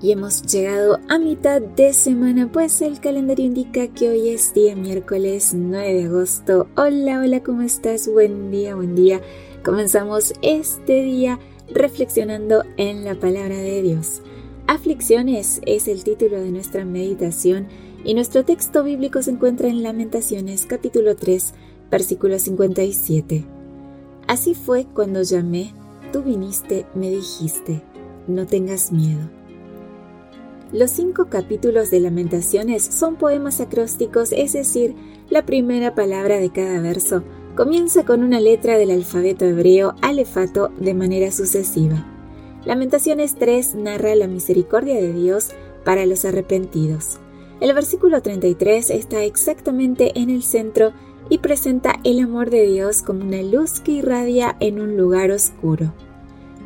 Y hemos llegado a mitad de semana, pues el calendario indica que hoy es día miércoles 9 de agosto. Hola, hola, ¿cómo estás? Buen día, buen día. Comenzamos este día reflexionando en la palabra de Dios. Aflicciones es el título de nuestra meditación y nuestro texto bíblico se encuentra en Lamentaciones capítulo 3, versículo 57. Así fue cuando llamé, tú viniste, me dijiste, no tengas miedo. Los cinco capítulos de Lamentaciones son poemas acrósticos, es decir, la primera palabra de cada verso comienza con una letra del alfabeto hebreo alefato de manera sucesiva. Lamentaciones 3 narra la misericordia de Dios para los arrepentidos. El versículo 33 está exactamente en el centro y presenta el amor de Dios como una luz que irradia en un lugar oscuro,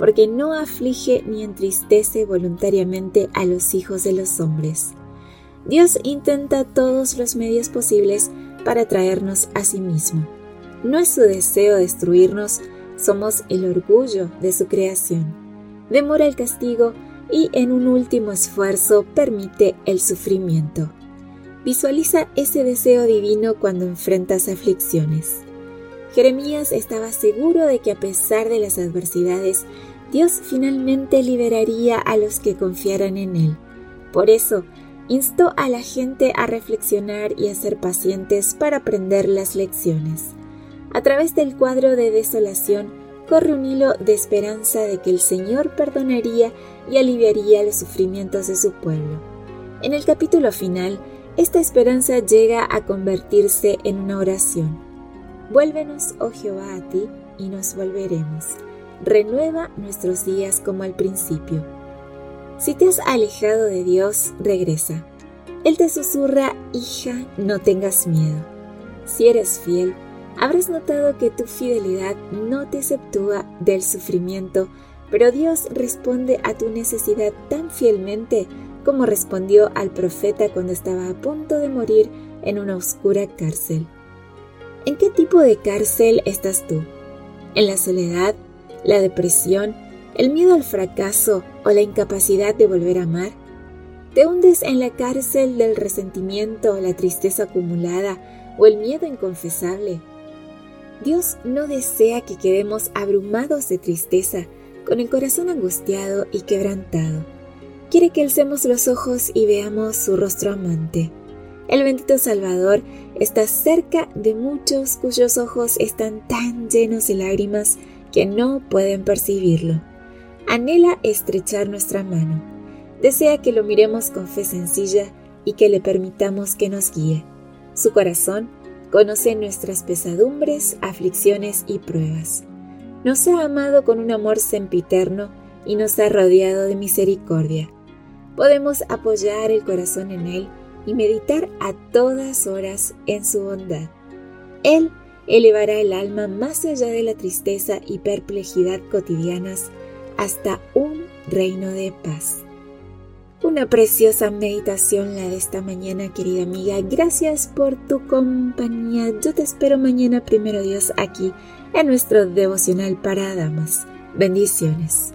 porque no aflige ni entristece voluntariamente a los hijos de los hombres. Dios intenta todos los medios posibles para traernos a sí mismo. No es su deseo destruirnos, somos el orgullo de su creación. Demora el castigo y en un último esfuerzo permite el sufrimiento. Visualiza ese deseo divino cuando enfrentas aflicciones. Jeremías estaba seguro de que a pesar de las adversidades, Dios finalmente liberaría a los que confiaran en Él. Por eso, instó a la gente a reflexionar y a ser pacientes para aprender las lecciones. A través del cuadro de desolación corre un hilo de esperanza de que el Señor perdonaría y aliviaría los sufrimientos de su pueblo. En el capítulo final, esta esperanza llega a convertirse en una oración. Vuélvenos, oh Jehová, a ti, y nos volveremos. Renueva nuestros días como al principio. Si te has alejado de Dios, regresa. Él te susurra, hija, no tengas miedo. Si eres fiel, Habrás notado que tu fidelidad no te exceptúa del sufrimiento, pero Dios responde a tu necesidad tan fielmente como respondió al profeta cuando estaba a punto de morir en una oscura cárcel. ¿En qué tipo de cárcel estás tú? ¿En la soledad, la depresión, el miedo al fracaso o la incapacidad de volver a amar? ¿Te hundes en la cárcel del resentimiento, la tristeza acumulada o el miedo inconfesable? Dios no desea que quedemos abrumados de tristeza, con el corazón angustiado y quebrantado. Quiere que alcemos los ojos y veamos su rostro amante. El bendito Salvador está cerca de muchos cuyos ojos están tan llenos de lágrimas que no pueden percibirlo. Anhela estrechar nuestra mano. Desea que lo miremos con fe sencilla y que le permitamos que nos guíe. Su corazón conoce nuestras pesadumbres, aflicciones y pruebas. Nos ha amado con un amor sempiterno y nos ha rodeado de misericordia. Podemos apoyar el corazón en Él y meditar a todas horas en su bondad. Él elevará el alma más allá de la tristeza y perplejidad cotidianas hasta un reino de paz. Una preciosa meditación la de esta mañana, querida amiga. Gracias por tu compañía. Yo te espero mañana, primero Dios, aquí en nuestro devocional para damas. Bendiciones.